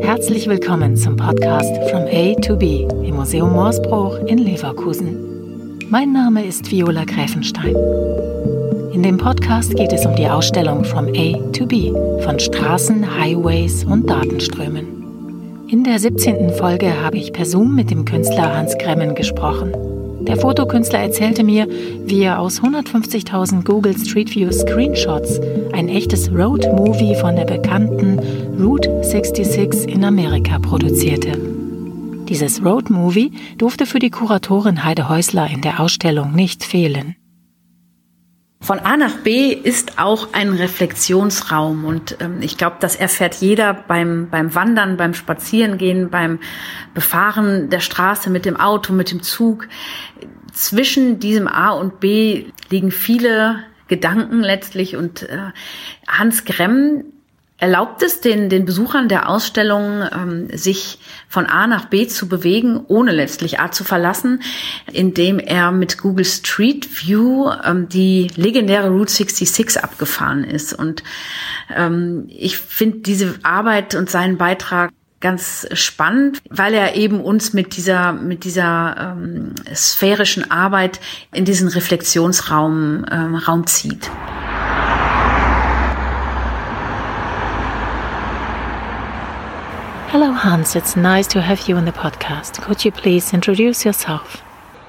Herzlich willkommen zum Podcast From A to B im Museum Morsbruch in Leverkusen. Mein Name ist Viola Gräfenstein. In dem Podcast geht es um die Ausstellung From A to B von Straßen, Highways und Datenströmen. In der 17. Folge habe ich per Zoom mit dem Künstler Hans Gremmen gesprochen. Der Fotokünstler erzählte mir, wie er aus 150.000 Google Street View Screenshots ein echtes Road Movie von der bekannten Route 66 in Amerika produzierte. Dieses Road Movie durfte für die Kuratorin Heide Häusler in der Ausstellung nicht fehlen. Von A nach B ist auch ein Reflexionsraum und ähm, ich glaube, das erfährt jeder beim, beim Wandern, beim Spazierengehen, beim Befahren der Straße mit dem Auto, mit dem Zug. Zwischen diesem A und B liegen viele Gedanken letztlich und äh, Hans Gremm erlaubt es den, den Besuchern der Ausstellung, ähm, sich von A nach B zu bewegen, ohne letztlich A zu verlassen, indem er mit Google Street View ähm, die legendäre Route 66 abgefahren ist. Und ähm, ich finde diese Arbeit und seinen Beitrag ganz spannend, weil er eben uns mit dieser mit dieser ähm, sphärischen Arbeit in diesen Reflexionsraum ähm, Raum zieht. Hello, Hans. It's nice to have you on the podcast. Could you please introduce yourself?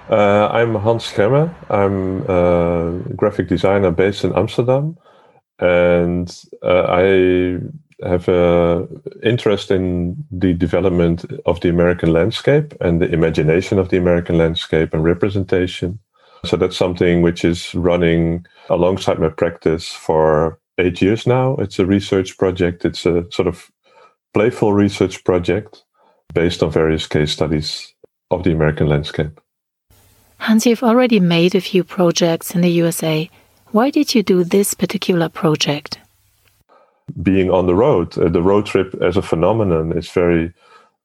Uh, I'm Hans Gremme. I'm a graphic designer based in Amsterdam, and uh, I have an interest in the development of the American landscape and the imagination of the American landscape and representation. So that's something which is running alongside my practice for eight years now. It's a research project. It's a sort of playful research project based on various case studies of the American landscape. Hans, you've already made a few projects in the USA. Why did you do this particular project? Being on the road, uh, the road trip as a phenomenon is very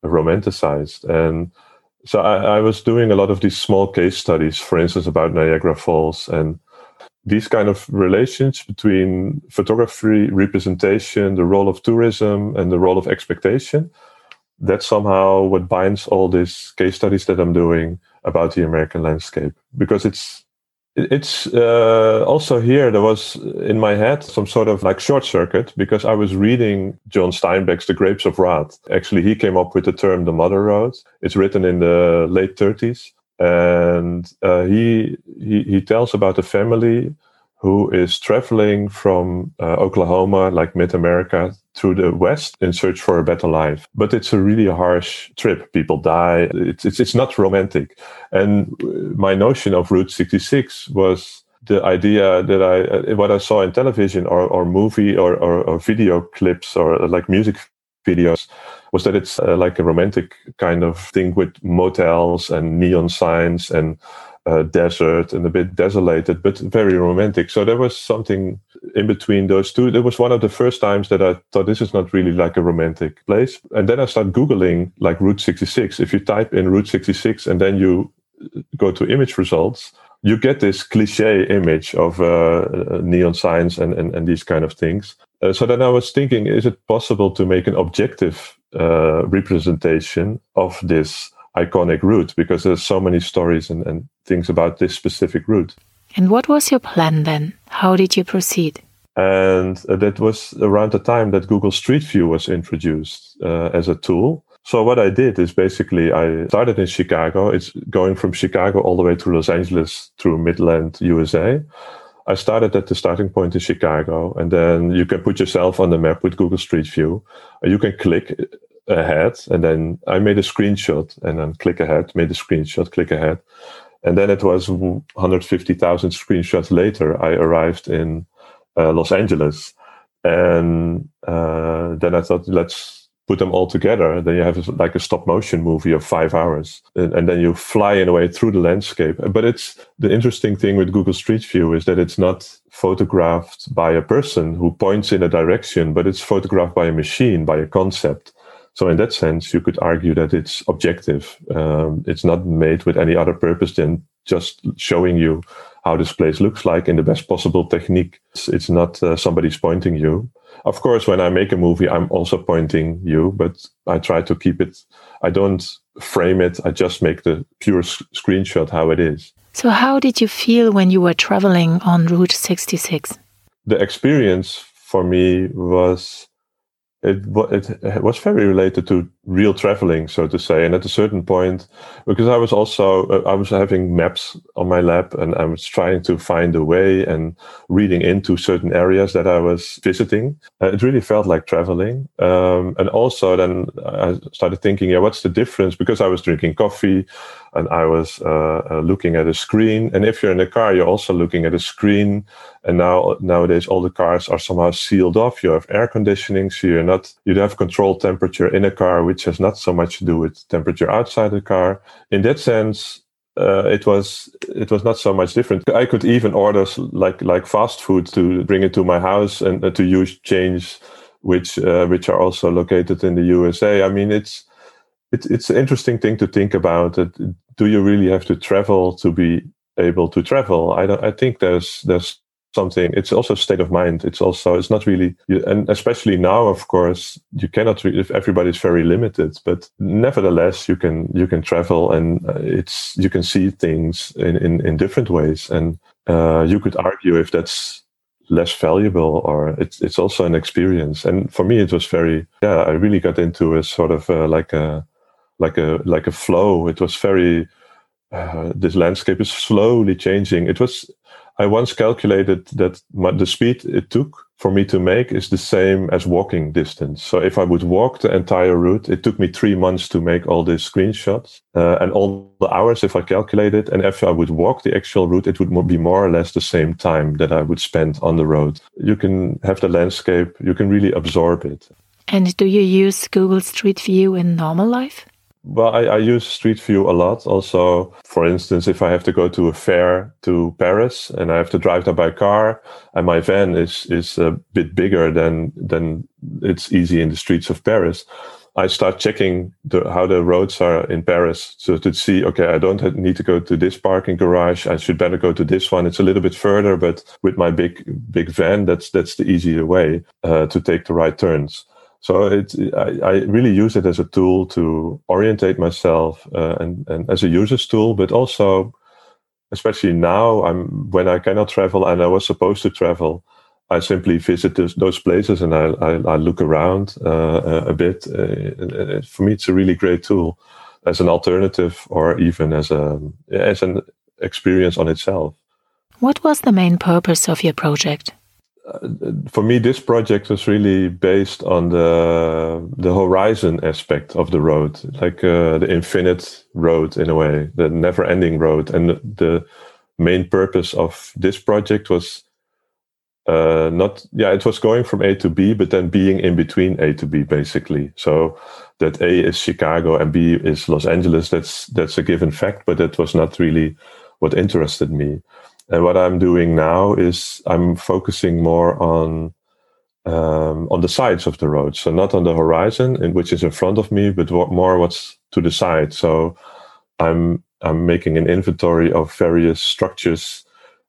romanticized. And so I, I was doing a lot of these small case studies, for instance, about Niagara Falls and these kind of relations between photography, representation, the role of tourism, and the role of expectation, that's somehow what binds all these case studies that I'm doing about the American landscape. Because it's it's uh, also here there was in my head some sort of like short circuit because I was reading John Steinbeck's The Grapes of Wrath. Actually, he came up with the term the Mother Road. It's written in the late 30s and uh, he, he he tells about a family who is traveling from uh, Oklahoma, like mid America, to the West in search for a better life. But it's a really harsh trip. People die. It's, it's, it's not romantic. And my notion of Route 66 was the idea that I, uh, what I saw in television or, or movie or, or, or video clips or like music videos was that it's uh, like a romantic kind of thing with motels and neon signs and uh, desert and a bit desolated, but very romantic. So there was something in between those two. It was one of the first times that I thought this is not really like a romantic place. And then I started Googling like Route 66. If you type in Route 66 and then you go to image results, you get this cliche image of uh, uh neon signs and, and, and, these kind of things. Uh, so then I was thinking, is it possible to make an objective uh, representation of this iconic route? Because there's so many stories and, and things about this specific route. And what was your plan then? How did you proceed? And uh, that was around the time that Google Street View was introduced uh, as a tool. So what I did is basically I started in Chicago. It's going from Chicago all the way to Los Angeles through Midland, USA. I started at the starting point in Chicago, and then you can put yourself on the map with Google Street View. You can click ahead, and then I made a screenshot, and then click ahead, made a screenshot, click ahead, and then it was 150,000 screenshots later. I arrived in uh, Los Angeles, and uh, then I thought, let's put them all together, then you have like a stop motion movie of five hours, and, and, then you fly in a way through the landscape. But it's the interesting thing with Google Street View is that it's not photographed by a person who points in a direction, but it's photographed by a machine, by a concept. So in that sense, you could argue that it's objective. Um, it's not made with any other purpose than just showing you how this place looks like in the best possible technique. It's, it's not uh, somebody's pointing you. Of course, when I make a movie, I'm also pointing you, but I try to keep it. I don't frame it. I just make the pure screenshot how it is. So, how did you feel when you were traveling on Route 66? The experience for me was it, it was very related to real traveling, so to say. And at a certain point, because I was also uh, I was having maps on my lap, and I was trying to find a way and reading into certain areas that I was visiting. Uh, it really felt like traveling. Um, and also, then I started thinking, yeah, what's the difference? Because I was drinking coffee, and I was uh, uh, looking at a screen. And if you're in a car, you're also looking at a screen. And now nowadays, all the cars are somehow sealed off. You have air conditioning, so you're not you have controlled temperature in a car, which has not so much to do with temperature outside the car. In that sense, uh, it was it was not so much different. I could even order like like fast food to bring it to my house and uh, to use chains which uh, which are also located in the USA. I mean, it's it's it's an interesting thing to think about. That do you really have to travel to be able to travel? I don't. I think there's there's something it's also state of mind it's also it's not really and especially now of course you cannot if everybody's very limited but nevertheless you can you can travel and uh, it's you can see things in in, in different ways and uh, you could argue if that's less valuable or it's it's also an experience and for me it was very yeah i really got into a sort of uh, like a like a like a flow it was very uh, this landscape is slowly changing it was I once calculated that my, the speed it took for me to make is the same as walking distance. So if I would walk the entire route, it took me three months to make all these screenshots uh, and all the hours if I calculated. And if I would walk the actual route, it would be more or less the same time that I would spend on the road. You can have the landscape, you can really absorb it. And do you use Google Street View in normal life? Well, I, I, use Street View a lot. Also, for instance, if I have to go to a fair to Paris and I have to drive there by car, and my van is is a bit bigger than than it's easy in the streets of Paris, I start checking the, how the roads are in Paris, so to see, okay, I don't have, need to go to this parking garage. I should better go to this one. It's a little bit further, but with my big big van, that's that's the easier way uh, to take the right turns. So it, I, I, really use it as a tool to orientate myself uh, and, and as a user's tool, but also, especially now, I'm when I cannot travel and I was supposed to travel, I simply visit those, those places and I, I, I look around uh, a bit. Uh, for me, it's a really great tool as an alternative or even as a as an experience on itself. What was the main purpose of your project? For me, this project was really based on the the horizon aspect of the road, like uh, the infinite road in a way, the never-ending road. And the main purpose of this project was uh, not, yeah, it was going from A to B, but then being in between A to B, basically. So that A is Chicago and B is Los Angeles. That's that's a given fact, but that was not really what interested me. And what I'm doing now is I'm focusing more on um, on the sides of the road, so not on the horizon, in which is in front of me, but more what's to the side. So I'm I'm making an inventory of various structures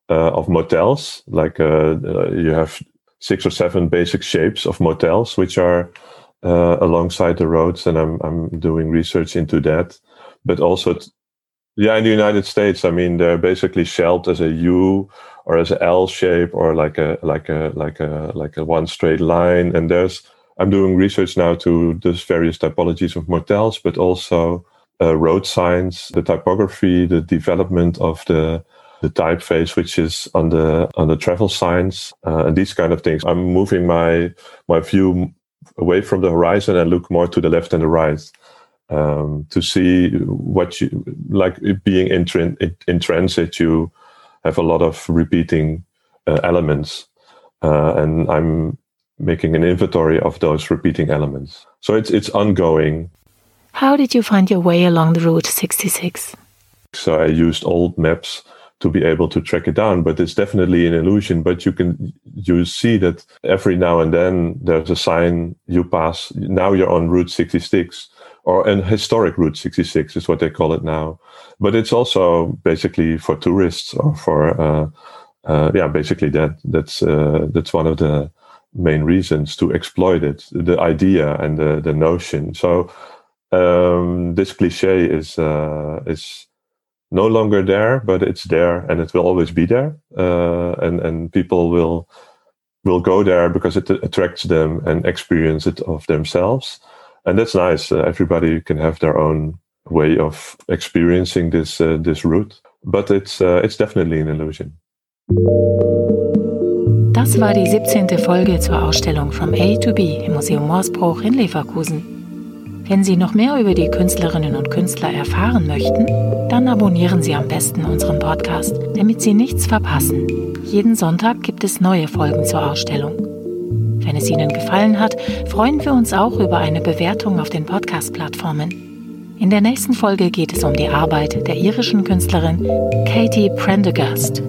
uh, of motels. Like uh, uh, you have six or seven basic shapes of motels, which are uh, alongside the roads, and I'm I'm doing research into that. But also yeah, in the United States, I mean, they're basically shelled as a U or as an L shape or like a like a like a like a one straight line. And there's I'm doing research now to this various typologies of motels, but also uh, road signs, the typography, the development of the the typeface, which is on the on the travel signs, uh, and these kind of things. I'm moving my my view away from the horizon and look more to the left and the right um, to see what you like being in, in, in, transit you have a lot of repeating uh, elements. Uh, and i'm making an inventory of those repeating elements. So it's it's ongoing. How did you find your way along the route 66 so i used old maps to be able to track it down but it's definitely an illusion but you can you see that every now and then there's a sign you pass now you're on route 66 or an historic Route 66 is what they call it now. But it's also basically for tourists or for uh, uh, yeah, basically that that's uh, that's one of the main reasons to exploit it, the idea and the the notion. So um, this cliche is uh, is no longer there, but it's there and it will always be there, uh, and and people will will go there because it attracts them and experience it of themselves and that's nice. Everybody can have their own way of experiencing this uh, this route, but it's uh, it's definitely an illusion. Das war die 17. Folge zur Ausstellung From A to B im Museum Morsbruch in Leverkusen. Wenn Sie noch mehr über die Künstlerinnen und Künstler erfahren möchten, dann abonnieren Sie am besten unseren Podcast, damit Sie nichts verpassen. Jeden Sonntag gibt es neue Folgen zur Ausstellung. Wenn es Ihnen gefallen hat, freuen wir uns auch über eine Bewertung auf den Podcast-Plattformen. In der nächsten Folge geht es um die Arbeit der irischen Künstlerin Katie Prendergast.